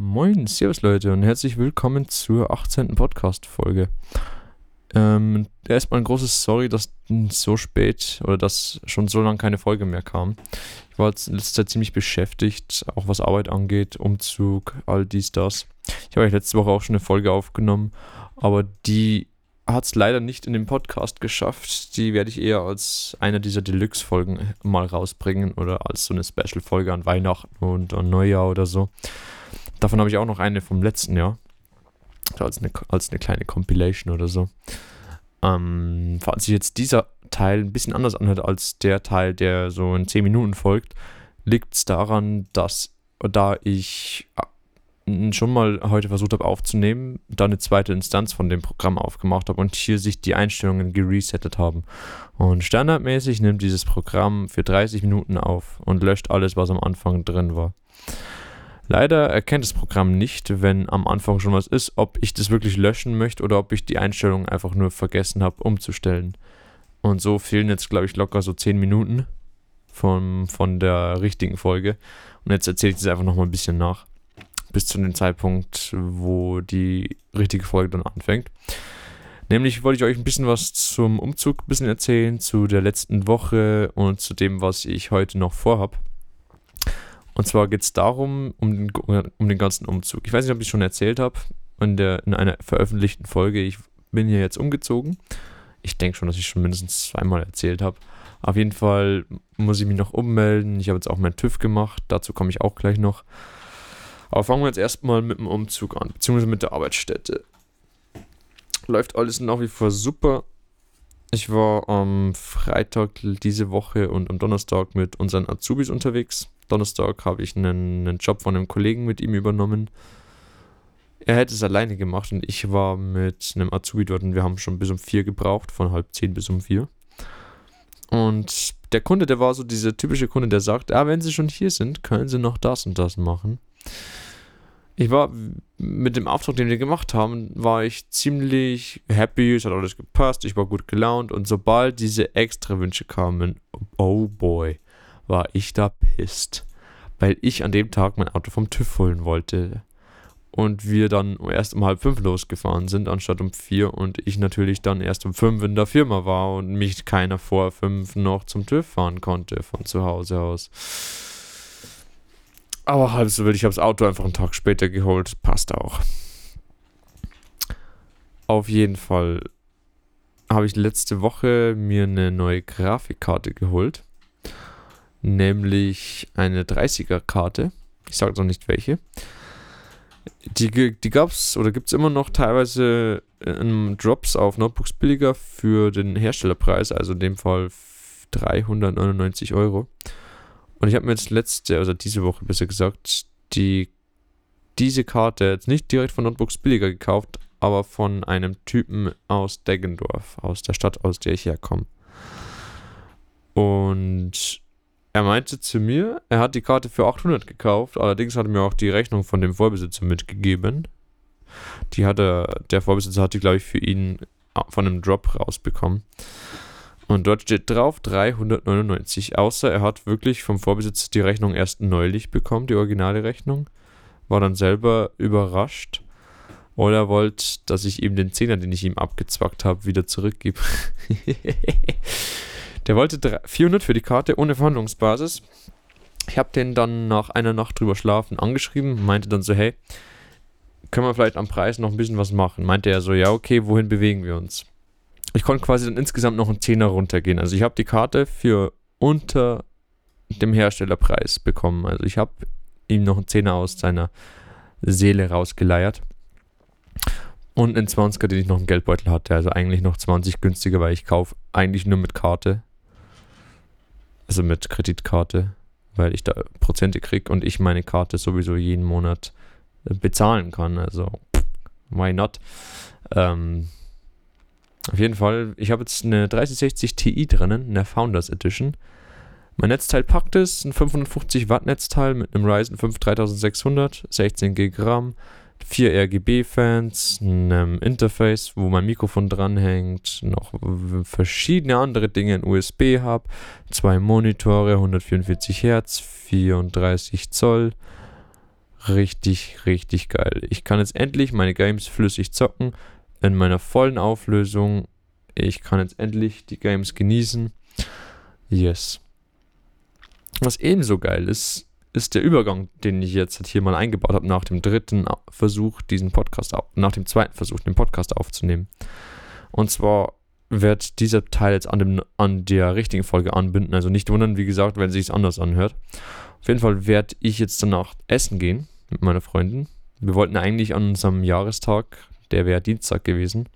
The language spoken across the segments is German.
Moin, Servus Leute und herzlich willkommen zur 18. Podcast-Folge. Ähm, erstmal ein großes Sorry, dass so spät oder dass schon so lange keine Folge mehr kam. Ich war jetzt in letzter Zeit ziemlich beschäftigt, auch was Arbeit angeht, Umzug, all dies, das. Ich habe euch letzte Woche auch schon eine Folge aufgenommen, aber die hat es leider nicht in den Podcast geschafft. Die werde ich eher als eine dieser Deluxe-Folgen mal rausbringen oder als so eine Special-Folge an Weihnachten und an Neujahr oder so. Davon habe ich auch noch eine vom letzten Jahr. als, eine, als eine kleine Compilation oder so. Ähm, falls sich jetzt dieser Teil ein bisschen anders anhört als der Teil, der so in 10 Minuten folgt, liegt es daran, dass da ich äh, schon mal heute versucht habe aufzunehmen, da eine zweite Instanz von dem Programm aufgemacht habe und hier sich die Einstellungen geresettet haben. Und standardmäßig nimmt dieses Programm für 30 Minuten auf und löscht alles, was am Anfang drin war. Leider erkennt das Programm nicht, wenn am Anfang schon was ist, ob ich das wirklich löschen möchte oder ob ich die Einstellungen einfach nur vergessen habe umzustellen. Und so fehlen jetzt, glaube ich, locker so 10 Minuten von, von der richtigen Folge. Und jetzt erzähle ich das einfach nochmal ein bisschen nach. Bis zu dem Zeitpunkt, wo die richtige Folge dann anfängt. Nämlich wollte ich euch ein bisschen was zum Umzug ein bisschen erzählen, zu der letzten Woche und zu dem, was ich heute noch vorhab. Und zwar geht es darum, um den, um den ganzen Umzug. Ich weiß nicht, ob ich schon erzählt habe in, in einer veröffentlichten Folge. Ich bin hier jetzt umgezogen. Ich denke schon, dass ich schon mindestens zweimal erzählt habe. Auf jeden Fall muss ich mich noch ummelden. Ich habe jetzt auch meinen TÜV gemacht. Dazu komme ich auch gleich noch. Aber fangen wir jetzt erstmal mit dem Umzug an, beziehungsweise mit der Arbeitsstätte. Läuft alles nach wie vor super. Ich war am Freitag diese Woche und am Donnerstag mit unseren Azubis unterwegs. Donnerstag habe ich einen, einen Job von einem Kollegen mit ihm übernommen. Er hätte es alleine gemacht und ich war mit einem Azubi dort und wir haben schon bis um vier gebraucht, von halb zehn bis um vier. Und der Kunde, der war so dieser typische Kunde, der sagt, ah, wenn Sie schon hier sind, können Sie noch das und das machen. Ich war mit dem Auftrag, den wir gemacht haben, war ich ziemlich happy, es hat alles gepasst, ich war gut gelaunt und sobald diese extra Wünsche kamen, oh boy, war ich da pisst, weil ich an dem Tag mein Auto vom TÜV holen wollte. Und wir dann erst um halb fünf losgefahren sind, anstatt um vier. Und ich natürlich dann erst um fünf in der Firma war und mich keiner vor fünf noch zum TÜV fahren konnte von zu Hause aus. Aber halb so wild, ich habe das Auto einfach einen Tag später geholt. Passt auch. Auf jeden Fall habe ich letzte Woche mir eine neue Grafikkarte geholt nämlich eine 30er-Karte. Ich sage noch nicht welche. Die, die gab es oder gibt es immer noch teilweise in Drops auf Notebooks billiger für den Herstellerpreis, also in dem Fall 399 Euro. Und ich habe mir jetzt letzte, also diese Woche besser gesagt, die, diese Karte jetzt nicht direkt von Notebooks billiger gekauft, aber von einem Typen aus Deggendorf, aus der Stadt, aus der ich herkomme. Und er meinte zu mir, er hat die Karte für 800 gekauft, allerdings hat er mir auch die Rechnung von dem Vorbesitzer mitgegeben. Die hat er, der Vorbesitzer hat die, glaube ich, für ihn von einem Drop rausbekommen. Und dort steht drauf 399. Außer er hat wirklich vom Vorbesitzer die Rechnung erst neulich bekommen, die originale Rechnung. War dann selber überrascht. Oder wollte, dass ich ihm den Zehner, den ich ihm abgezwackt habe, wieder zurückgebe. Der wollte 400 für die Karte ohne Verhandlungsbasis. Ich habe den dann nach einer Nacht drüber schlafen angeschrieben, meinte dann so, hey, können wir vielleicht am Preis noch ein bisschen was machen? Meinte er so, ja, okay, wohin bewegen wir uns? Ich konnte quasi dann insgesamt noch einen Zehner runtergehen. Also ich habe die Karte für unter dem Herstellerpreis bekommen. Also ich habe ihm noch einen Zehner aus seiner Seele rausgeleiert. Und einen 20er, den ich noch im Geldbeutel hatte. Also eigentlich noch 20 günstiger, weil ich kaufe eigentlich nur mit Karte also mit Kreditkarte, weil ich da Prozente kriege und ich meine Karte sowieso jeden Monat äh, bezahlen kann. Also, why not? Ähm, auf jeden Fall, ich habe jetzt eine 3060 Ti drinnen, eine Founders Edition. Mein Netzteil packt es, ein 550 Watt Netzteil mit einem Ryzen 5 3600, 16 GB RAM, vier RGB-Fans, einem Interface, wo mein Mikrofon dranhängt, noch verschiedene andere Dinge, ein USB-Hub, zwei Monitore, 144 Hertz, 34 Zoll, richtig, richtig geil. Ich kann jetzt endlich meine Games flüssig zocken in meiner vollen Auflösung. Ich kann jetzt endlich die Games genießen. Yes. Was ebenso geil ist, ist der Übergang, den ich jetzt hier mal eingebaut habe nach dem dritten Versuch, diesen Podcast, nach dem zweiten Versuch, den Podcast aufzunehmen. Und zwar wird dieser Teil jetzt an, dem, an der richtigen Folge anbinden. Also nicht wundern, wie gesagt, wenn es sich anders anhört. Auf jeden Fall werde ich jetzt danach essen gehen mit meiner Freundin. Wir wollten eigentlich an unserem Jahrestag, der wäre Dienstag gewesen,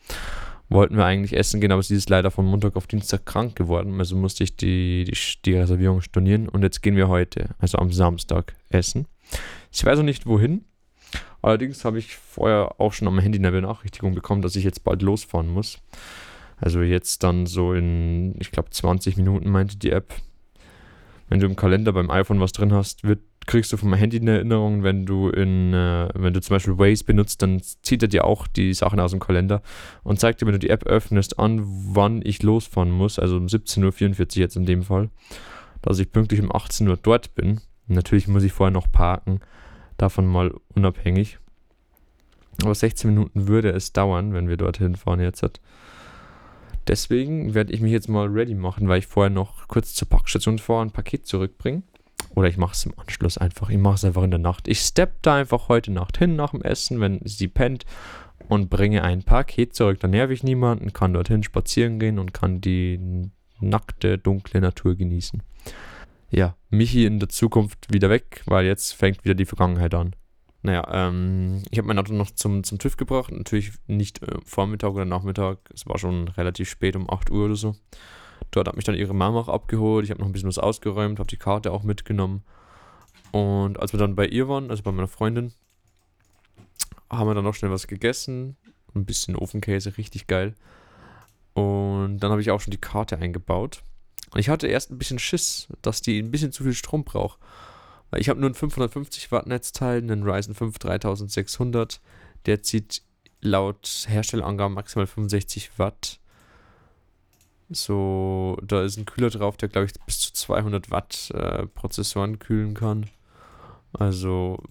wollten wir eigentlich essen gehen, aber sie ist leider von Montag auf Dienstag krank geworden. Also musste ich die, die, die Reservierung stornieren und jetzt gehen wir heute, also am Samstag, essen. Ich weiß noch nicht wohin. Allerdings habe ich vorher auch schon am Handy eine Benachrichtigung bekommen, dass ich jetzt bald losfahren muss. Also jetzt dann so in, ich glaube, 20 Minuten meinte die App. Wenn du im Kalender beim iPhone was drin hast, wird, kriegst du vom Handy eine Erinnerung. Wenn du in, äh, wenn du zum Beispiel Waze benutzt, dann zieht er dir auch die Sachen aus dem Kalender und zeigt dir, wenn du die App öffnest, an, wann ich losfahren muss. Also um 17.44 Uhr jetzt in dem Fall. Dass ich pünktlich um 18 Uhr dort bin. Natürlich muss ich vorher noch parken. Davon mal unabhängig. Aber 16 Minuten würde es dauern, wenn wir dorthin fahren jetzt. Deswegen werde ich mich jetzt mal ready machen, weil ich vorher noch kurz zur Packstation fahre, ein Paket zurückbringe. Oder ich mache es im Anschluss einfach. Ich mache es einfach in der Nacht. Ich steppe da einfach heute Nacht hin nach dem Essen, wenn sie pennt und bringe ein Paket zurück. Dann nerv ich niemanden, kann dorthin spazieren gehen und kann die nackte, dunkle Natur genießen. Ja, Michi in der Zukunft wieder weg, weil jetzt fängt wieder die Vergangenheit an. Naja, ähm, ich habe mein Auto noch zum, zum TÜV gebracht. Natürlich nicht äh, Vormittag oder Nachmittag. Es war schon relativ spät, um 8 Uhr oder so. Dort hat mich dann ihre Mama auch abgeholt. Ich habe noch ein bisschen was ausgeräumt, habe die Karte auch mitgenommen. Und als wir dann bei ihr waren, also bei meiner Freundin, haben wir dann noch schnell was gegessen. Ein bisschen Ofenkäse, richtig geil. Und dann habe ich auch schon die Karte eingebaut. Und ich hatte erst ein bisschen Schiss, dass die ein bisschen zu viel Strom braucht. Weil ich habe nur ein 550 Watt Netzteil, einen Ryzen 5 3600. Der zieht laut Herstellerangaben maximal 65 Watt. So, da ist ein Kühler drauf, der glaube ich bis zu 200 Watt äh, Prozessoren kühlen kann. Also,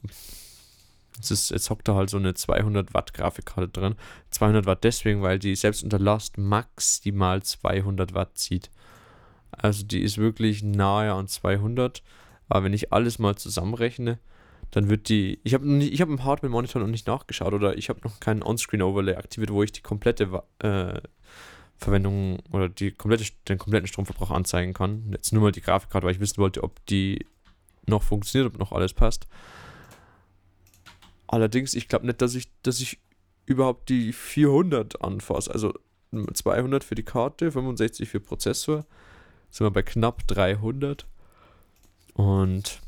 jetzt, ist, jetzt hockt da halt so eine 200 Watt Grafikkarte drin. 200 Watt deswegen, weil die selbst unter Last maximal 200 Watt zieht. Also die ist wirklich nahe an 200. Aber wenn ich alles mal zusammenrechne, dann wird die. Ich habe ich hab im Hardware-Monitor noch nicht nachgeschaut oder ich habe noch keinen On-Screen-Overlay aktiviert, wo ich die komplette äh, Verwendung oder die komplette, den kompletten Stromverbrauch anzeigen kann. Jetzt nur mal die Grafikkarte, weil ich wissen wollte, ob die noch funktioniert, ob noch alles passt. Allerdings, ich glaube nicht, dass ich, dass ich überhaupt die 400 anfasse. Also 200 für die Karte, 65 für Prozessor. Sind wir bei knapp 300. Und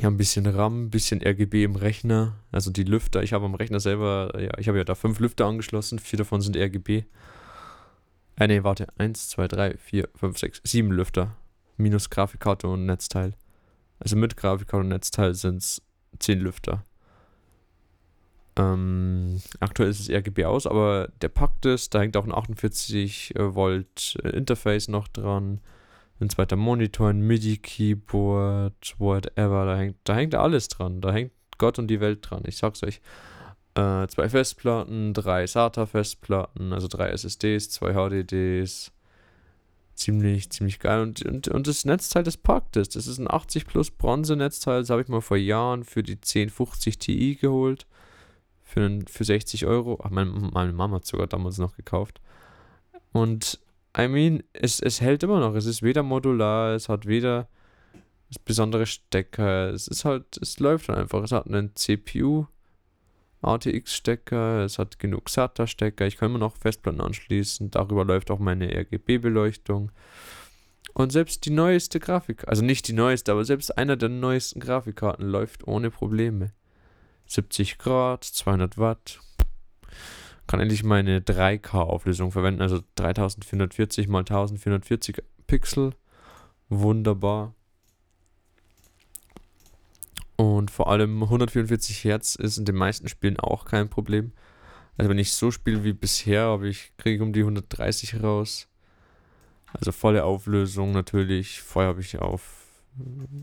ja, ein bisschen RAM, ein bisschen RGB im Rechner. Also die Lüfter, ich habe am Rechner selber, ja, ich habe ja da fünf Lüfter angeschlossen, vier davon sind RGB. Äh, nee, warte, eins, zwei, drei, vier, fünf, sechs, sieben Lüfter. Minus Grafikkarte und Netzteil. Also mit Grafikkarte und Netzteil sind es zehn Lüfter. Ähm, aktuell ist es RGB aus, aber der packt es. Da hängt auch ein 48 äh, Volt äh, Interface noch dran ein zweiter Monitor, ein MIDI-Keyboard, whatever, da hängt, da hängt alles dran. Da hängt Gott und die Welt dran. Ich sag's euch. Äh, zwei Festplatten, drei SATA-Festplatten, also drei SSDs, zwei HDDs. Ziemlich, ziemlich geil. Und, und, und das Netzteil, das packt es. Das ist ein 80 Plus Bronze-Netzteil. Das habe ich mal vor Jahren für die 1050 Ti geholt. Für, einen, für 60 Euro. Ach, meine, meine Mama hat sogar damals noch gekauft. Und I mean, es, es hält immer noch. Es ist weder modular, es hat weder besondere Stecker. Es ist halt, es läuft einfach. Es hat einen CPU, ATX-Stecker, es hat genug SATA-Stecker. Ich kann immer noch Festplatten anschließen. Darüber läuft auch meine RGB-Beleuchtung. Und selbst die neueste Grafik, also nicht die neueste, aber selbst einer der neuesten Grafikkarten läuft ohne Probleme. 70 Grad, 200 Watt kann endlich meine 3K-Auflösung verwenden, also 3440 x 1440 Pixel. Wunderbar. Und vor allem 144 Hertz ist in den meisten Spielen auch kein Problem. Also wenn ich so spiele wie bisher, habe ich kriege um die 130 raus. Also volle Auflösung natürlich. Vorher habe ich auf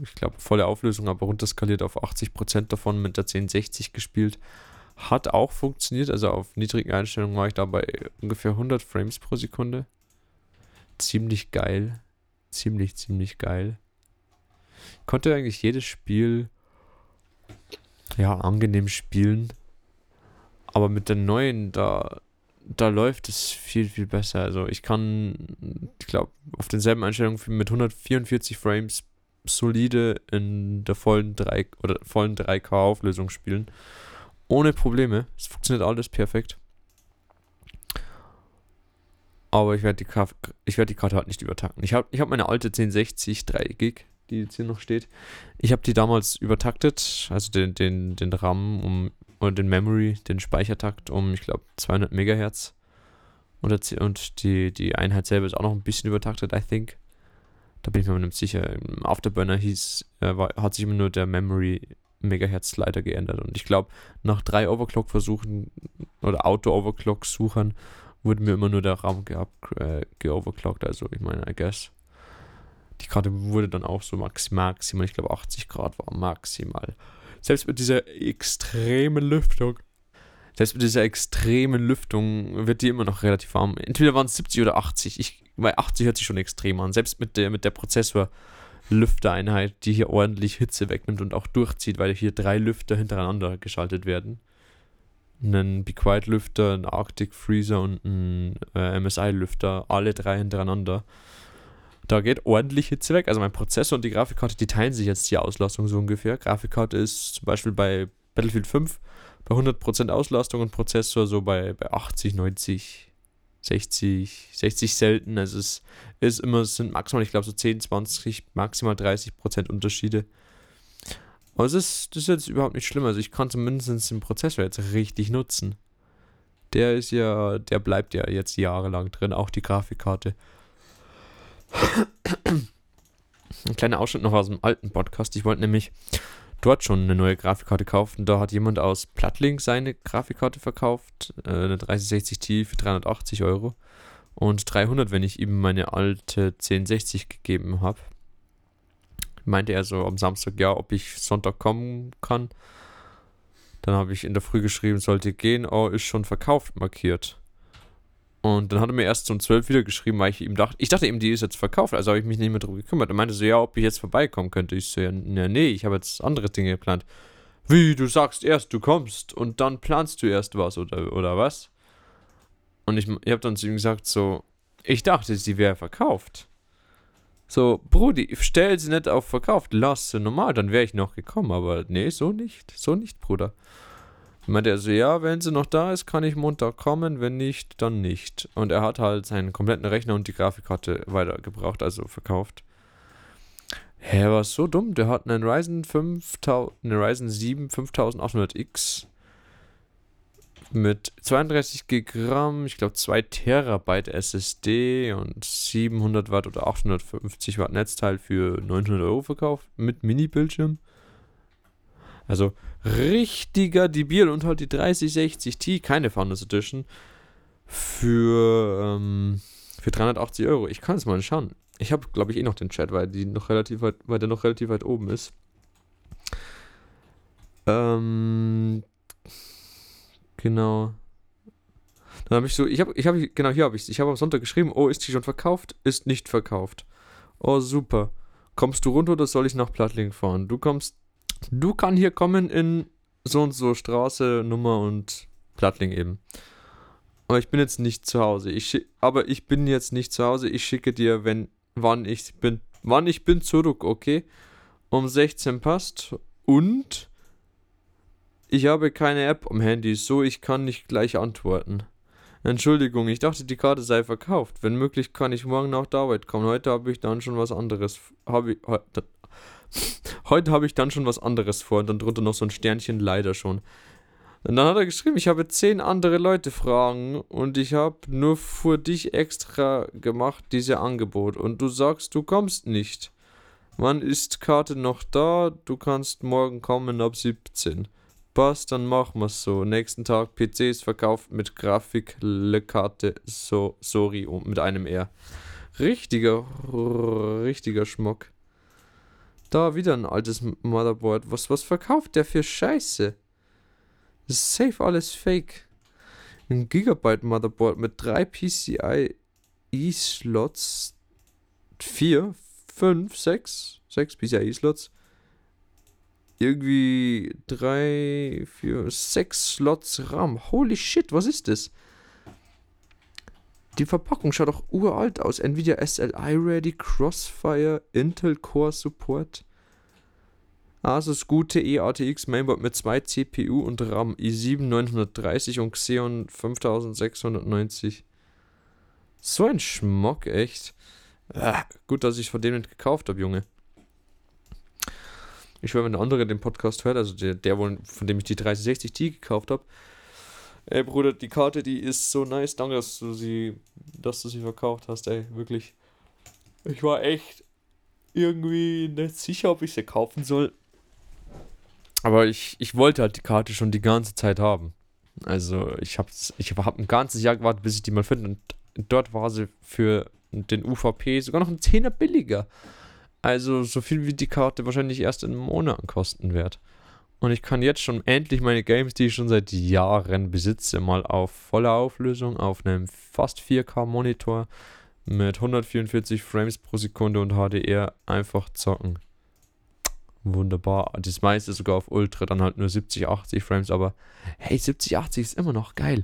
ich glaube, volle Auflösung, aber runterskaliert auf 80% davon mit der 1060 gespielt. Hat auch funktioniert, also auf niedrigen Einstellungen war ich da bei ungefähr 100 Frames pro Sekunde. Ziemlich geil. Ziemlich, ziemlich geil. Konnte eigentlich jedes Spiel ja angenehm spielen. Aber mit der neuen, da, da läuft es viel, viel besser. Also ich kann, ich glaube, auf denselben Einstellungen mit 144 Frames solide in der vollen 3 oder vollen 3K Auflösung spielen. Ohne Probleme. Es funktioniert alles perfekt. Aber ich werde die, werd die Karte halt nicht übertakten. Ich habe ich hab meine alte 1060 3 Gig, die jetzt hier noch steht. Ich habe die damals übertaktet, also den, den, den RAM um, oder den Memory, den Speichertakt um, ich glaube, 200 Megahertz. Und, und die, die Einheit selber ist auch noch ein bisschen übertaktet, I think. Da bin ich mir nicht sicher. Im Afterburner hieß, äh, war, hat sich immer nur der Memory Megahertz Slider geändert. Und ich glaube, nach drei Overclock-Versuchen oder Auto-Overclock-Suchern wurde mir immer nur der RAM äh, geoverclockt. Also, ich meine, I guess. Die Karte wurde dann auch so maximal, ich glaube 80 Grad war maximal. Selbst mit dieser extremen Lüftung selbst mit dieser extremen Lüftung wird die immer noch relativ warm. Entweder waren es 70 oder 80. Ich, weil 80 hört sich schon extrem an. Selbst mit der, mit der Prozessor-Lüftereinheit, die hier ordentlich Hitze wegnimmt und auch durchzieht, weil hier drei Lüfter hintereinander geschaltet werden. Einen Be Quiet Lüfter, ein Arctic Freezer und ein äh, MSI Lüfter, alle drei hintereinander. Da geht ordentlich Hitze weg. Also mein Prozessor und die Grafikkarte, die teilen sich jetzt die Auslastung so ungefähr. Grafikkarte ist zum Beispiel bei Battlefield 5 bei 100% Auslastung und Prozessor so bei, bei 80, 90, 60, 60 selten. Also es ist immer, es sind maximal, ich glaube so 10, 20, maximal 30% Unterschiede. Aber es ist, das ist jetzt überhaupt nicht schlimm. Also ich kann zumindest den Prozessor jetzt richtig nutzen. Der ist ja, der bleibt ja jetzt jahrelang drin, auch die Grafikkarte. Ein kleiner Ausschnitt noch aus dem alten Podcast. Ich wollte nämlich dort schon eine neue Grafikkarte kaufen. Da hat jemand aus Plattlink seine Grafikkarte verkauft, äh, eine 3060 Ti für 380 Euro und 300, wenn ich ihm meine alte 1060 gegeben habe. Meinte er so am Samstag, ja, ob ich Sonntag kommen kann. Dann habe ich in der Früh geschrieben, sollte gehen, oh, ist schon verkauft markiert. Und dann hat er mir erst um 12 wieder geschrieben, weil ich ihm dachte, ich dachte eben, die ist jetzt verkauft, also habe ich mich nicht mehr drum gekümmert. Er meinte so, ja, ob ich jetzt vorbeikommen könnte. Ich so, ja, nee, ich habe jetzt andere Dinge geplant. Wie, du sagst erst, du kommst und dann planst du erst was oder, oder was? Und ich, ich habe dann zu ihm gesagt, so, ich dachte, sie wäre verkauft. So, Brudi, stell sie nicht auf verkauft, lass sie normal, dann wäre ich noch gekommen, aber nee, so nicht, so nicht, Bruder meinte er so, ja, wenn sie noch da ist, kann ich Montag kommen, wenn nicht, dann nicht. Und er hat halt seinen kompletten Rechner und die Grafikkarte weitergebraucht, also verkauft. Hä, war so dumm. Der hat einen Ryzen 5000, eine Ryzen 7 5800X mit 32 GB ich glaube 2 Terabyte SSD und 700 Watt oder 850 Watt Netzteil für 900 Euro verkauft mit Mini-Bildschirm. Also richtiger Debil und halt die 3060 Ti, keine Founders Edition, für, ähm, für 380 Euro. Ich kann es mal schauen. Ich habe, glaube ich, eh noch den Chat, weil, die noch relativ weit, weil der noch relativ weit oben ist. Ähm, genau. Dann habe ich so, ich habe, ich habe, genau hier habe ich es. Ich habe am Sonntag geschrieben, oh, ist die schon verkauft? Ist nicht verkauft. Oh, super. Kommst du runter oder soll ich nach Plattling fahren? Du kommst Du kann hier kommen in so und so Straße, Nummer und Plattling eben. Aber ich bin jetzt nicht zu Hause. Ich aber ich bin jetzt nicht zu Hause. Ich schicke dir, wenn wann ich bin, wann ich bin zurück, okay? Um 16 passt und ich habe keine App am Handy, so ich kann nicht gleich antworten. Entschuldigung, ich dachte, die Karte sei verkauft. Wenn möglich, kann ich morgen nach der Arbeit kommen. Heute habe ich dann schon was anderes. Habe ich, Heute habe ich dann schon was anderes vor und dann drunter noch so ein Sternchen, leider schon. Und dann hat er geschrieben, ich habe zehn andere Leute fragen und ich habe nur für dich extra gemacht, diese Angebot. Und du sagst, du kommst nicht. Wann ist Karte noch da? Du kannst morgen kommen ab 17. Passt, dann machen wir's so. Nächsten Tag PCs verkauft mit Grafik, Karte, so, sorry, mit einem R. Richtiger, richtiger Schmuck. Da wieder ein altes Motherboard. Was, was verkauft der für Scheiße? Das ist safe alles fake. Ein Gigabyte Motherboard mit drei PCI E-Slots. Vier, fünf, sechs, sechs PCI E-Slots. Irgendwie drei, vier, sechs Slots RAM. Holy shit, was ist das? Die Verpackung schaut doch uralt aus. Nvidia SLI Ready, Crossfire, Intel Core Support. Asus gute EATX Mainboard mit 2 CPU und RAM i7 930 und Xeon 5690. So ein Schmock, echt. Ah, gut, dass ich von dem nicht gekauft habe, Junge. Ich höre, wenn der andere den Podcast hört, also der, der von dem ich die 3060 Ti gekauft habe, Ey, Bruder, die Karte, die ist so nice. Danke, dass du sie, dass du sie verkauft hast, ey. Wirklich. Ich war echt irgendwie nicht sicher, ob ich sie kaufen soll. Aber ich, ich wollte halt die Karte schon die ganze Zeit haben. Also, ich habe ich hab ein ganzes Jahr gewartet, bis ich die mal finde. Und dort war sie für den UVP sogar noch ein Zehner billiger. Also, so viel wie die Karte wahrscheinlich erst in Monaten kosten wird. Und ich kann jetzt schon endlich meine Games, die ich schon seit Jahren besitze, mal auf voller Auflösung, auf einem fast 4K-Monitor mit 144 Frames pro Sekunde und HDR einfach zocken. Wunderbar. Das meiste sogar auf Ultra, dann halt nur 70, 80 Frames, aber hey, 70, 80 ist immer noch geil.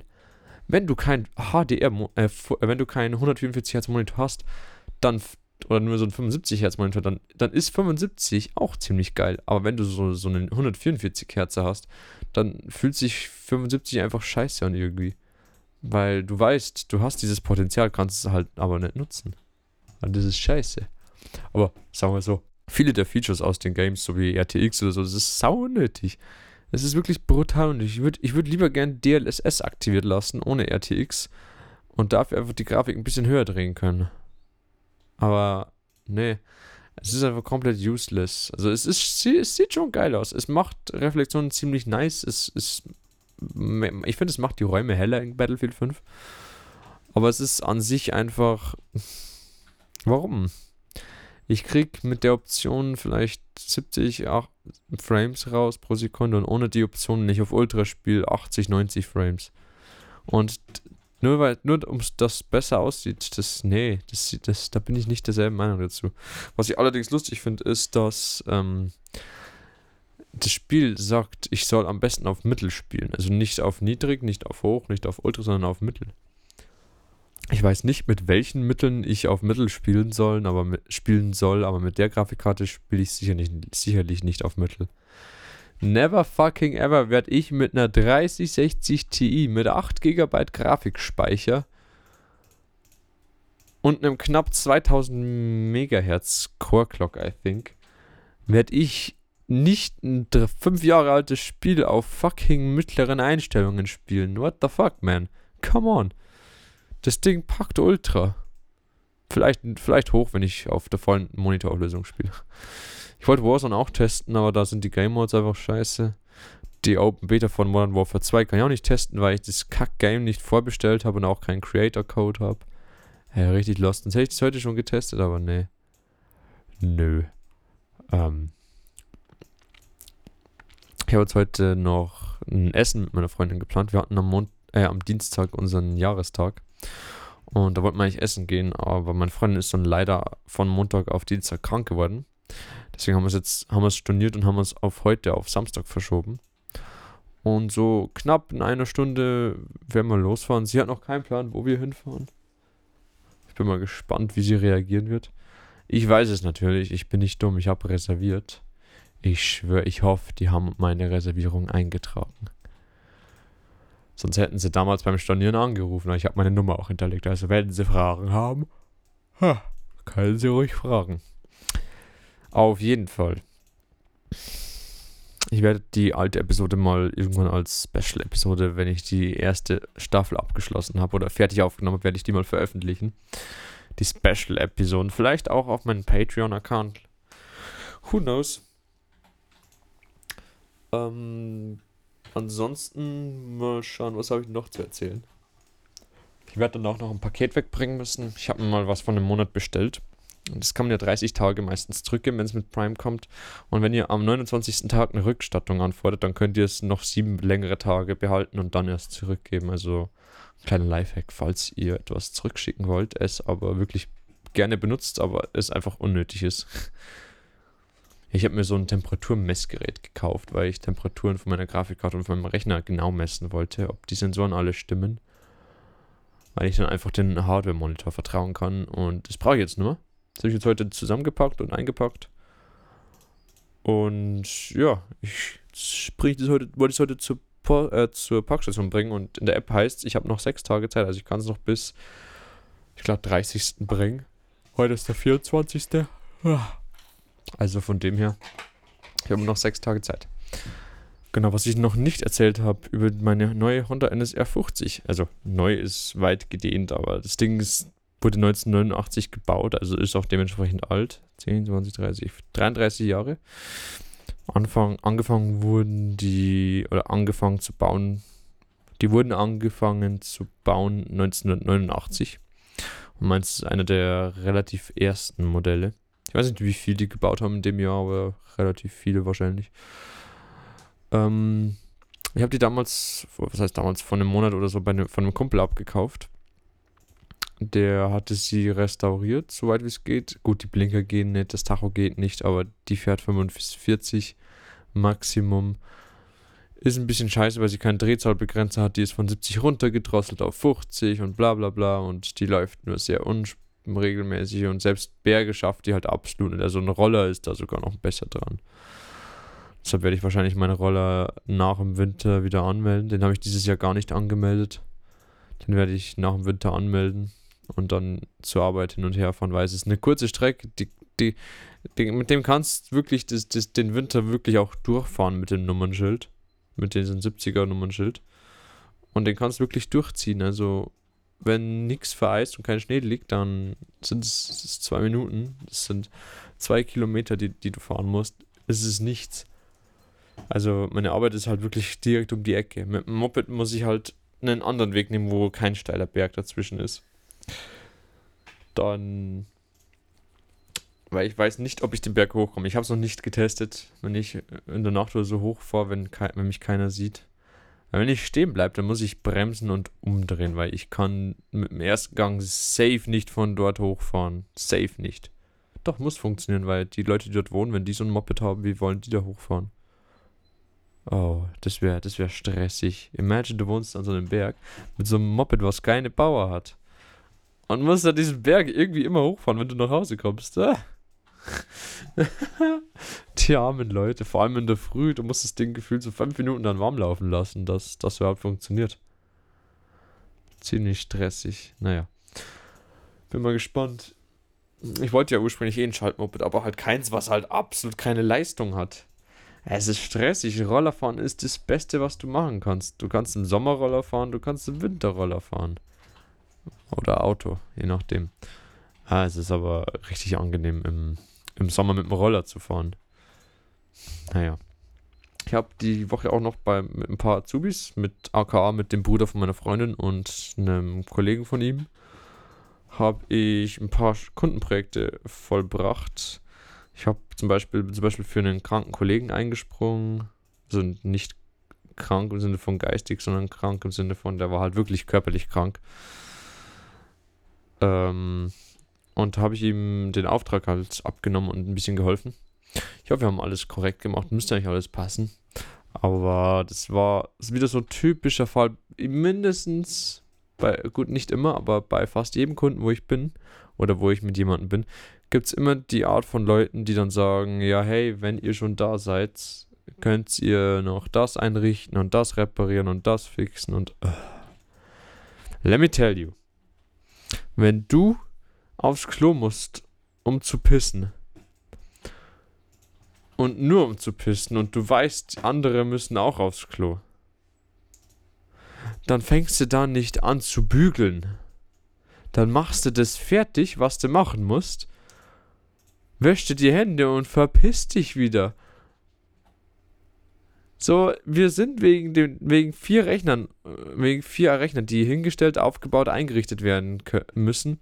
Wenn du kein HDR, äh, wenn du keinen 144 Hertz Monitor hast, dann oder nur so ein 75 Hertz Monitor, dann, dann ist 75 auch ziemlich geil. Aber wenn du so, so einen 144 Hertz hast, dann fühlt sich 75 einfach scheiße an irgendwie. Weil du weißt, du hast dieses Potenzial, kannst es halt aber nicht nutzen. Und das ist scheiße. Aber sagen wir so, viele der Features aus den Games, so wie RTX oder so, das ist sau unnötig. Es ist wirklich brutal und ich würde ich würd lieber gern DLSS aktiviert lassen, ohne RTX. Und dafür einfach die Grafik ein bisschen höher drehen können. Aber nee, es ist einfach komplett useless. Also es, ist, es sieht schon geil aus. Es macht Reflexionen ziemlich nice. Es ist, ich finde, es macht die Räume heller in Battlefield 5. Aber es ist an sich einfach. Warum? Ich krieg mit der Option vielleicht 70 8 Frames raus pro Sekunde und ohne die Option nicht auf Ultraspiel 80, 90 Frames. Und nur weil, nur um das besser aussieht, das, nee, das, das, da bin ich nicht derselben Meinung dazu. Was ich allerdings lustig finde, ist, dass ähm, das Spiel sagt, ich soll am besten auf Mittel spielen. Also nicht auf niedrig, nicht auf hoch, nicht auf ultra, sondern auf Mittel. Ich weiß nicht, mit welchen Mitteln ich auf Mittel spielen soll, aber mit, spielen soll, aber mit der Grafikkarte spiele ich sicher nicht, sicherlich nicht auf Mittel. Never fucking ever werde ich mit einer 3060 Ti mit 8 GB Grafikspeicher und einem knapp 2000 MHz Core Clock, I think, werde ich nicht ein 5 Jahre altes Spiel auf fucking mittleren Einstellungen spielen. What the fuck, man? Come on. Das Ding packt ultra. Vielleicht, vielleicht hoch, wenn ich auf der vollen Monitorauflösung spiele. Ich wollte Warzone auch testen, aber da sind die Game Modes einfach scheiße. Die Open Beta von Modern Warfare 2 kann ich auch nicht testen, weil ich das Kack-Game nicht vorbestellt habe und auch keinen Creator-Code habe. Ja, richtig lost. Sonst hätte ich das heute schon getestet, aber nee. Nö. Ähm. Ich habe jetzt heute noch ein Essen mit meiner Freundin geplant. Wir hatten am, Mond äh, am Dienstag unseren Jahrestag. Und da wollten wir eigentlich essen gehen, aber meine Freundin ist dann leider von Montag auf Dienstag krank geworden. Deswegen haben wir es jetzt, haben wir es storniert und haben es auf heute, auf Samstag verschoben. Und so knapp in einer Stunde werden wir losfahren. Sie hat noch keinen Plan, wo wir hinfahren. Ich bin mal gespannt, wie sie reagieren wird. Ich weiß es natürlich, ich bin nicht dumm, ich habe reserviert. Ich schwöre, ich hoffe, die haben meine Reservierung eingetragen. Sonst hätten sie damals beim Stornieren angerufen, ich habe meine Nummer auch hinterlegt. Also werden sie Fragen haben, ha, können sie ruhig fragen. Auf jeden Fall. Ich werde die alte Episode mal irgendwann als Special-Episode, wenn ich die erste Staffel abgeschlossen habe oder fertig aufgenommen habe, werde ich die mal veröffentlichen. Die Special-Episoden. Vielleicht auch auf meinem Patreon-Account. Who knows? Ähm, ansonsten mal schauen, was habe ich noch zu erzählen. Ich werde dann auch noch ein Paket wegbringen müssen. Ich habe mir mal was von einem Monat bestellt Das kann man ja 30 Tage meistens zurückgeben, wenn es mit Prime kommt. Und wenn ihr am 29. Tag eine Rückstattung anfordert, dann könnt ihr es noch sieben längere Tage behalten und dann erst zurückgeben. Also kleiner Lifehack, falls ihr etwas zurückschicken wollt, es aber wirklich gerne benutzt, aber es einfach unnötig ist. Ich habe mir so ein Temperaturmessgerät gekauft, weil ich Temperaturen von meiner Grafikkarte und von meinem Rechner genau messen wollte, ob die Sensoren alle stimmen. Weil ich dann einfach den Hardware-Monitor vertrauen kann. Und das brauche ich jetzt nur. Das habe ich jetzt heute zusammengepackt und eingepackt. Und ja, ich sprich das heute, wollte es heute zur, äh, zur Parkstation bringen. Und in der App heißt es, ich habe noch sechs Tage Zeit. Also ich kann es noch bis, ich glaube, 30. bringen. Heute ist der 24. Also von dem her, ich habe noch sechs Tage Zeit. Genau, was ich noch nicht erzählt habe über meine neue Honda NSR 50. Also neu ist weit gedehnt, aber das Ding ist, wurde 1989 gebaut, also ist auch dementsprechend alt. 10, 20, 30, 33 Jahre. Anfang, angefangen wurden die, oder angefangen zu bauen, die wurden angefangen zu bauen 1989. Und meins ist einer der relativ ersten Modelle. Ich weiß nicht, wie viel die gebaut haben in dem Jahr, aber relativ viele wahrscheinlich. Ähm, ich habe die damals, was heißt damals, von einem Monat oder so bei ne, von einem Kumpel abgekauft. Der hatte sie restauriert, soweit wie es geht. Gut, die Blinker gehen nicht, das Tacho geht nicht, aber die fährt 45 Maximum. Ist ein bisschen scheiße, weil sie keinen Drehzahlbegrenzer hat. Die ist von 70 runtergedrosselt auf 50 und bla bla bla. Und die läuft nur sehr unregelmäßig. Und selbst Berge schafft die halt absolut nicht. Also ein Roller ist da sogar noch besser dran. Deshalb werde ich wahrscheinlich meine Roller nach dem Winter wieder anmelden. Den habe ich dieses Jahr gar nicht angemeldet. Den werde ich nach dem Winter anmelden und dann zur Arbeit hin und her fahren, weil es ist eine kurze Strecke. Die, die, die mit dem kannst du wirklich das, das, den Winter wirklich auch durchfahren mit dem Nummernschild mit diesem 70er Nummernschild. Und den kannst du wirklich durchziehen. Also, wenn nichts vereist und kein Schnee liegt, dann sind es zwei Minuten. Das sind zwei Kilometer, die, die du fahren musst. Es ist nichts. Also, meine Arbeit ist halt wirklich direkt um die Ecke. Mit dem Moped muss ich halt einen anderen Weg nehmen, wo kein steiler Berg dazwischen ist. Dann weil ich weiß nicht, ob ich den Berg hochkomme. Ich habe es noch nicht getestet, wenn ich in der Nacht oder so hochfahre, wenn, wenn mich keiner sieht. Aber wenn ich stehen bleibe, dann muss ich bremsen und umdrehen, weil ich kann mit dem ersten Gang safe nicht von dort hochfahren. Safe nicht. Doch, muss funktionieren, weil die Leute, die dort wohnen, wenn die so ein Moped haben, wie wollen die da hochfahren? Oh, das wäre das wär stressig. Imagine, du wohnst an so einem Berg mit so einem Moped, was keine Bauer hat. Und musst dann diesen Berg irgendwie immer hochfahren, wenn du nach Hause kommst. Ah. Die armen Leute, vor allem in der Früh, du musst das Ding gefühlt so fünf Minuten dann warm laufen lassen, dass das überhaupt funktioniert. Ziemlich stressig. Naja. Bin mal gespannt. Ich wollte ja ursprünglich eh ein Schaltmoped, aber halt keins, was halt absolut keine Leistung hat. Es ist stressig. Rollerfahren ist das Beste, was du machen kannst. Du kannst im Sommerroller fahren, du kannst im Winterroller fahren. Oder Auto, je nachdem. Ah, es ist aber richtig angenehm im im Sommer mit dem Roller zu fahren. Naja. Ich habe die Woche auch noch bei, mit ein paar Azubis, mit AKA, mit dem Bruder von meiner Freundin und einem Kollegen von ihm, habe ich ein paar Kundenprojekte vollbracht. Ich habe zum Beispiel, zum Beispiel für einen kranken Kollegen eingesprungen, also nicht krank im Sinne von geistig, sondern krank im Sinne von, der war halt wirklich körperlich krank. Ähm, und habe ich ihm den Auftrag halt abgenommen und ein bisschen geholfen. Ich hoffe, wir haben alles korrekt gemacht. Müsste eigentlich alles passen. Aber das war wieder so ein typischer Fall. Mindestens bei, gut, nicht immer, aber bei fast jedem Kunden, wo ich bin oder wo ich mit jemandem bin, gibt es immer die Art von Leuten, die dann sagen: Ja, hey, wenn ihr schon da seid, könnt ihr noch das einrichten und das reparieren und das fixen und. Uh. Let me tell you. Wenn du aufs Klo musst, um zu pissen. Und nur um zu pissen und du weißt, andere müssen auch aufs Klo. Dann fängst du da nicht an zu bügeln. Dann machst du das fertig, was du machen musst. Wäsch dir die Hände und verpiss dich wieder. So, wir sind wegen, den, wegen vier Rechnern, äh, wegen vier Rechnern, die hingestellt, aufgebaut, eingerichtet werden müssen,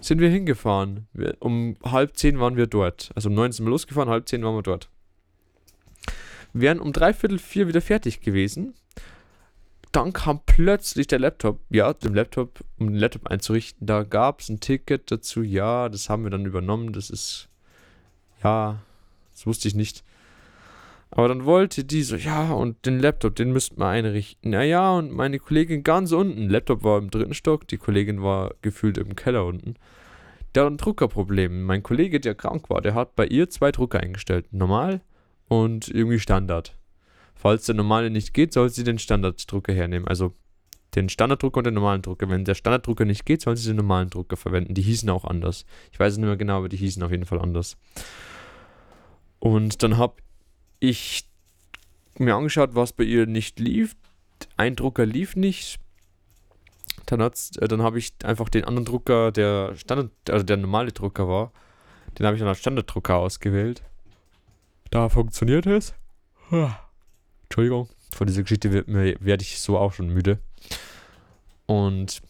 sind wir hingefahren. Wir, um halb zehn waren wir dort. Also um neun sind wir losgefahren, halb zehn waren wir dort. Wir wären um dreiviertel vier wieder fertig gewesen. Dann kam plötzlich der Laptop. Ja, dem Laptop, um den Laptop einzurichten, da gab es ein Ticket dazu. Ja, das haben wir dann übernommen. Das ist, ja, das wusste ich nicht. Aber dann wollte die so, ja, und den Laptop, den müssten wir einrichten. Naja, und meine Kollegin ganz unten. Laptop war im dritten Stock, die Kollegin war gefühlt im Keller unten. Der hat ein Druckerproblem. Mein Kollege, der krank war, der hat bei ihr zwei Drucker eingestellt. Normal und irgendwie Standard. Falls der normale nicht geht, soll sie den Standarddrucker hernehmen. Also den Standarddrucker und den normalen Drucker. Wenn der Standarddrucker nicht geht, soll sie den normalen Drucker verwenden. Die hießen auch anders. Ich weiß es nicht mehr genau, aber die hießen auf jeden Fall anders. Und dann habe ich mir angeschaut, was bei ihr nicht lief. Ein Drucker lief nicht. Dann, äh, dann habe ich einfach den anderen Drucker, der Standard, also der normale Drucker war, den habe ich dann als Standarddrucker ausgewählt. Da funktioniert es. Entschuldigung, vor dieser Geschichte werde ich so auch schon müde. Und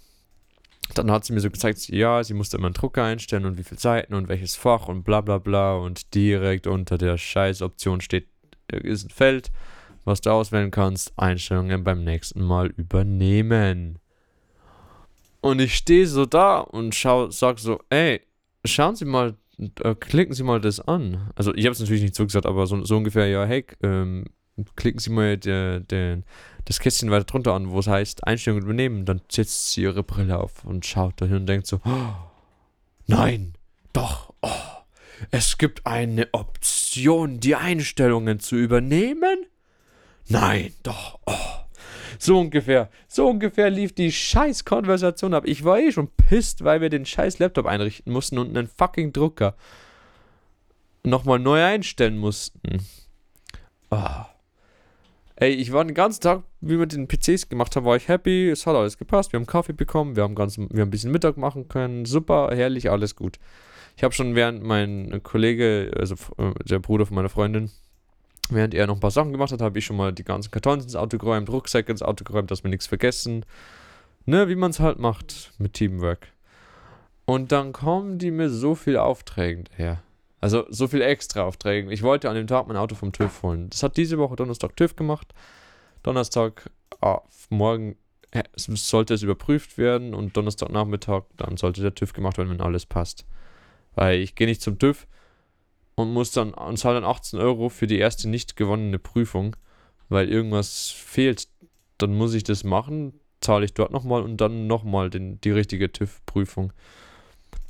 dann hat sie mir so gezeigt, ja, sie musste immer einen Drucker einstellen und wie viele Seiten und welches Fach und bla bla bla. Und direkt unter der Scheißoption steht ist ein Feld, was du auswählen kannst. Einstellungen beim nächsten Mal übernehmen. Und ich stehe so da und schau, sag so, ey, schauen Sie mal, äh, klicken Sie mal das an. Also ich habe es natürlich nicht so gesagt, aber so, so ungefähr, ja, hey, ähm, klicken Sie mal de, de, das Kästchen weiter drunter an, wo es heißt Einstellungen übernehmen. Dann setzt sie ihre Brille auf und schaut dahin und denkt so, oh, nein, doch, oh, es gibt eine Option, die Einstellungen zu übernehmen? Nein, doch. Oh. So ungefähr. So ungefähr lief die scheiß Konversation ab. Ich war eh schon pisst, weil wir den scheiß Laptop einrichten mussten und einen fucking Drucker nochmal neu einstellen mussten. Oh. Ey, ich war den ganzen Tag, wie wir den PCs gemacht haben, war ich happy. Es hat alles gepasst. Wir haben Kaffee bekommen, wir haben, ganz, wir haben ein bisschen Mittag machen können. Super, herrlich, alles gut. Ich habe schon während mein Kollege, also äh, der Bruder von meiner Freundin, während er noch ein paar Sachen gemacht hat, habe ich schon mal die ganzen Kartons ins Auto geräumt, Rucksäcke ins Auto geräumt, dass wir nichts vergessen. Ne, wie man es halt macht mit Teamwork. Und dann kommen die mir so viel Aufträge her. Also so viel extra Aufträge. Ich wollte an dem Tag mein Auto vom TÜV holen. Das hat diese Woche Donnerstag TÜV gemacht. Donnerstag ah, morgen sollte es überprüft werden und Donnerstagnachmittag dann sollte der TÜV gemacht werden, wenn alles passt. Weil ich gehe nicht zum TÜV und muss dann und zahle dann 18 Euro für die erste nicht gewonnene Prüfung, weil irgendwas fehlt. Dann muss ich das machen, zahle ich dort nochmal und dann nochmal die richtige TÜV-Prüfung.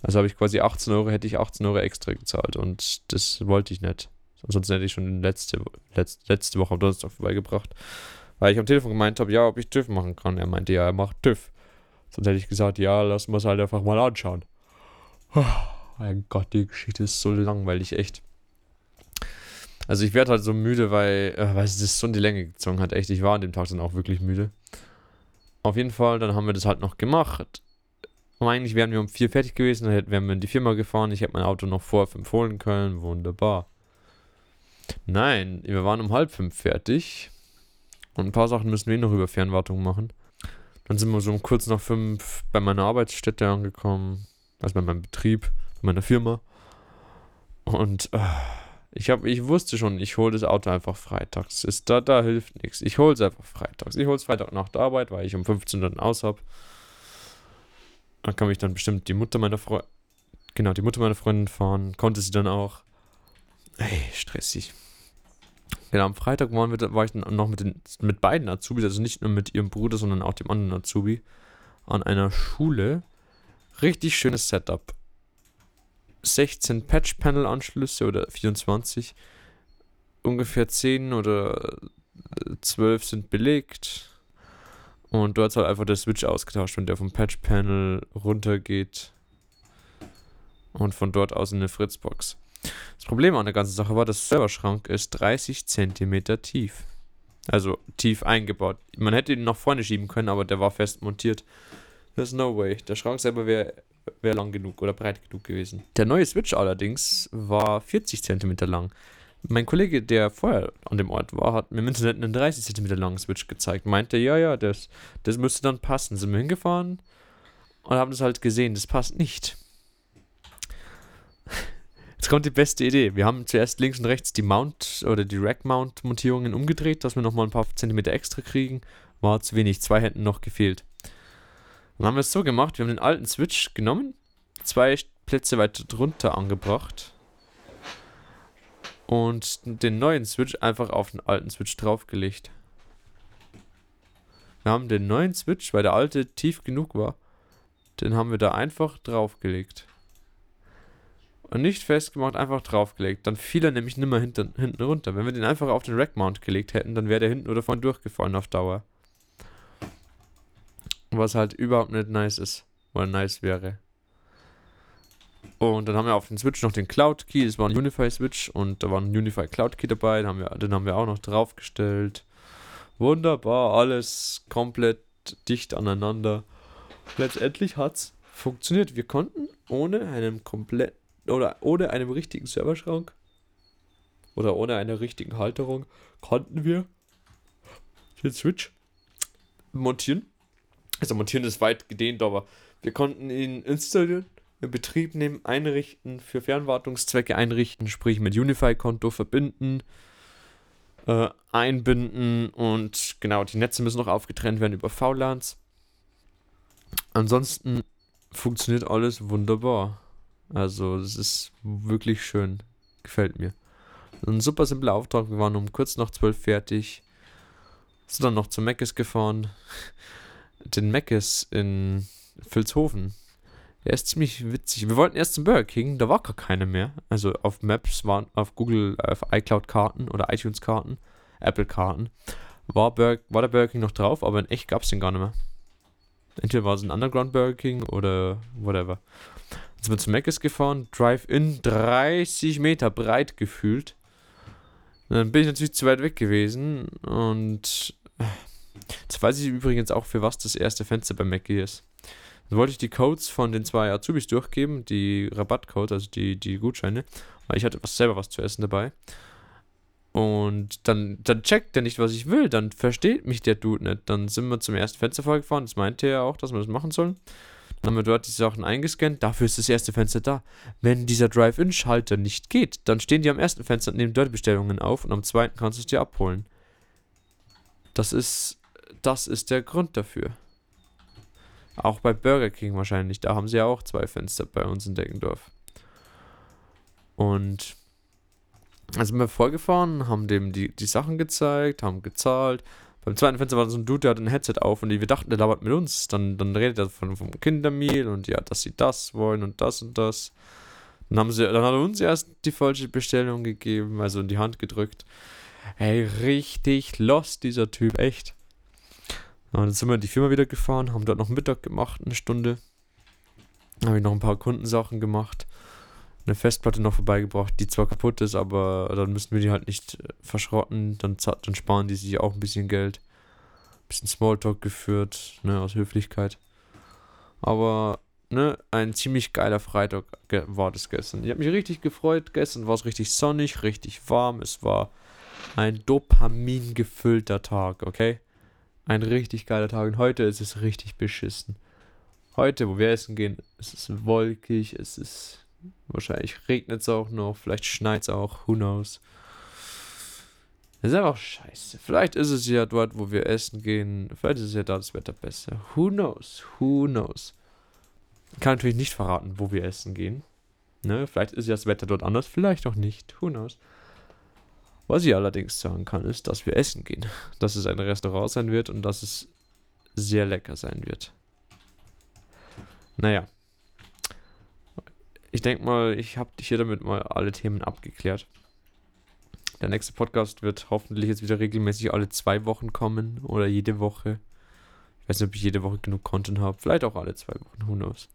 Also habe ich quasi 18 Euro, hätte ich 18 Euro extra gezahlt und das wollte ich nicht. Ansonsten hätte ich schon letzte, letzte, letzte Woche am Donnerstag vorbeigebracht, weil ich am Telefon gemeint habe, ja, ob ich TÜV machen kann. Er meinte, ja, er macht TÜV. Sonst hätte ich gesagt, ja, lass uns halt einfach mal anschauen mein Gott, die Geschichte ist so langweilig, echt. Also ich werde halt so müde, weil, äh, weil es das so in die Länge gezogen hat. Echt, ich war an dem Tag dann auch wirklich müde. Auf jeden Fall, dann haben wir das halt noch gemacht. Und eigentlich wären wir um vier fertig gewesen, dann wären wir in die Firma gefahren. Ich hätte mein Auto noch vor fünf holen können. Wunderbar. Nein, wir waren um halb fünf fertig. Und ein paar Sachen müssen wir noch über Fernwartung machen. Dann sind wir so um kurz nach fünf bei meiner Arbeitsstätte angekommen. Also bei meinem Betrieb meiner Firma. Und äh, ich, hab, ich wusste schon, ich hole das Auto einfach freitags. Ist da, da hilft nichts. Ich hole es einfach freitags. Ich hole es Freitag nach der Arbeit, weil ich um 15 Uhr dann aus habe. Dann kann mich dann bestimmt die Mutter meiner Freundin, genau, die Mutter meiner Freundin fahren. Konnte sie dann auch. Ey, stressig. Genau, am Freitag waren wir, war ich dann noch mit, den, mit beiden Azubis, also nicht nur mit ihrem Bruder, sondern auch dem anderen Azubi, an einer Schule. Richtig schönes Setup. 16 Patch-Panel-Anschlüsse oder 24. Ungefähr 10 oder 12 sind belegt. Und dort soll einfach der Switch ausgetauscht, wenn der vom Patch-Panel runtergeht. Und von dort aus in eine Fritzbox. Das Problem an der ganzen Sache war, der Serverschrank ist 30 cm tief. Also tief eingebaut. Man hätte ihn nach vorne schieben können, aber der war fest montiert. There's no way. Der Schrank selber wäre wäre lang genug oder breit genug gewesen. Der neue Switch allerdings war 40 cm lang. Mein Kollege, der vorher an dem Ort war, hat mir im Internet einen 30 cm langen Switch gezeigt. Meinte, ja, ja, das, das müsste dann passen. Sind wir hingefahren und haben das halt gesehen, das passt nicht. Jetzt kommt die beste Idee. Wir haben zuerst links und rechts die Mount oder die Rack-Mount-Montierungen umgedreht, dass wir nochmal ein paar Zentimeter extra kriegen. War zu wenig, zwei hätten noch gefehlt. Dann haben wir es so gemacht, wir haben den alten Switch genommen, zwei Plätze weiter drunter angebracht und den neuen Switch einfach auf den alten Switch draufgelegt. Wir haben den neuen Switch, weil der alte tief genug war, den haben wir da einfach draufgelegt und nicht festgemacht, einfach draufgelegt. Dann fiel er nämlich nimmer hinten, hinten runter. Wenn wir den einfach auf den Rack-Mount gelegt hätten, dann wäre der hinten oder vorne durchgefallen auf Dauer. Was halt überhaupt nicht nice ist. Oder nice wäre. Und dann haben wir auf den Switch noch den Cloud Key, das war ein Unify Switch und da war ein Unify Cloud Key dabei, den haben wir, den haben wir auch noch draufgestellt. Wunderbar, alles komplett dicht aneinander. Letztendlich hat es funktioniert. Wir konnten ohne einen kompletten oder ohne einem richtigen Serverschrank oder ohne eine richtigen Halterung konnten wir den Switch montieren. Also montieren ist weit gedehnt, aber wir konnten ihn installieren, in Betrieb nehmen, einrichten, für Fernwartungszwecke einrichten, sprich mit Unify-Konto verbinden, äh, einbinden und genau, die Netze müssen noch aufgetrennt werden über VLANs. Ansonsten funktioniert alles wunderbar. Also, es ist wirklich schön. Gefällt mir. Ein super simpler Auftrag. Wir waren um kurz nach zwölf fertig. Sind dann noch zu Meckes gefahren. Den Meckes in Vilshofen. Der ist ziemlich witzig. Wir wollten erst zum Burger King, da war gar keine mehr. Also auf Maps waren, auf Google, auf iCloud-Karten oder iTunes-Karten, Apple-Karten, war, war der Burger King noch drauf, aber in echt gab es den gar nicht mehr. Entweder war es ein Underground Burger King oder whatever. Jetzt sind wir zu Mc's gefahren, Drive-In 30 Meter breit gefühlt. Dann bin ich natürlich zu weit weg gewesen und jetzt weiß ich übrigens auch, für was das erste Fenster bei Mackie ist. Dann wollte ich die Codes von den zwei Azubis durchgeben, die Rabattcodes, also die, die Gutscheine, weil ich hatte was, selber was zu essen dabei. Und dann, dann checkt er nicht, was ich will, dann versteht mich der Dude nicht. Dann sind wir zum ersten Fenster vorgefahren, das meinte er auch, dass wir das machen sollen. Dann haben wir dort die Sachen eingescannt. Dafür ist das erste Fenster da. Wenn dieser Drive-In-Schalter nicht geht, dann stehen die am ersten Fenster und nehmen dort Bestellungen auf und am zweiten kannst du es dir abholen. Das ist, das ist der Grund dafür. Auch bei Burger King wahrscheinlich. Da haben sie ja auch zwei Fenster bei uns in Deckendorf. Und also sind wir vorgefahren, haben dem die, die Sachen gezeigt, haben gezahlt, beim zweiten Fenster war so ein Dude, der hat ein Headset auf und wir dachten, der labert mit uns. Dann, dann redet er von, vom Kindermehl und ja, dass sie das wollen und das und das. Dann, haben sie, dann hat er uns erst die falsche Bestellung gegeben, also in die Hand gedrückt. Ey, richtig lost, dieser Typ, echt. Und dann sind wir in die Firma wieder gefahren, haben dort noch Mittag gemacht, eine Stunde. Dann habe ich noch ein paar Kundensachen gemacht eine Festplatte noch vorbeigebracht, die zwar kaputt ist, aber dann müssen wir die halt nicht äh, verschrotten. Dann, dann sparen die sich auch ein bisschen Geld. Ein bisschen Smalltalk geführt, ne, aus Höflichkeit. Aber, ne, ein ziemlich geiler Freitag war das gestern. Ich habe mich richtig gefreut. Gestern war es richtig sonnig, richtig warm. Es war ein Dopamin gefüllter Tag, okay? Ein richtig geiler Tag. Und heute ist es richtig beschissen. Heute, wo wir essen gehen, es ist wolkig, es ist Wahrscheinlich regnet es auch noch, vielleicht schneit es auch, who knows. Das ist einfach scheiße. Vielleicht ist es ja dort, wo wir essen gehen. Vielleicht ist es ja da das Wetter besser. Who knows? Who knows? Ich kann natürlich nicht verraten, wo wir essen gehen. Ne? Vielleicht ist ja das Wetter dort anders, vielleicht auch nicht. Who knows? Was ich allerdings sagen kann, ist, dass wir essen gehen. Dass es ein Restaurant sein wird und dass es sehr lecker sein wird. Naja, ich denke mal, ich habe hier damit mal alle Themen abgeklärt. Der nächste Podcast wird hoffentlich jetzt wieder regelmäßig alle zwei Wochen kommen oder jede Woche. Ich weiß nicht, ob ich jede Woche genug Content habe. Vielleicht auch alle zwei Wochen, who knows.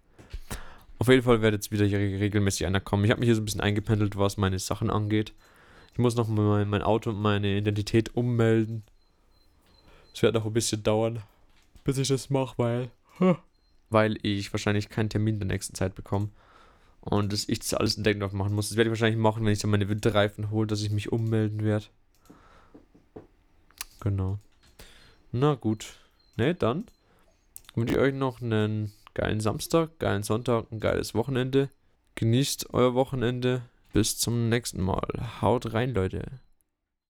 Auf jeden Fall wird jetzt wieder hier regelmäßig einer kommen. Ich habe mich hier so ein bisschen eingependelt, was meine Sachen angeht. Ich muss noch mal mein Auto und meine Identität ummelden. Es wird noch ein bisschen dauern, bis ich das mache, weil, weil ich wahrscheinlich keinen Termin in der nächsten Zeit bekomme. Und dass ich das alles in Deckendorf machen muss. Das werde ich wahrscheinlich machen, wenn ich dann meine Winterreifen hole, dass ich mich ummelden werde. Genau. Na gut. Ne, dann wünsche ich euch noch einen geilen Samstag, geilen Sonntag, ein geiles Wochenende. Genießt euer Wochenende. Bis zum nächsten Mal. Haut rein, Leute.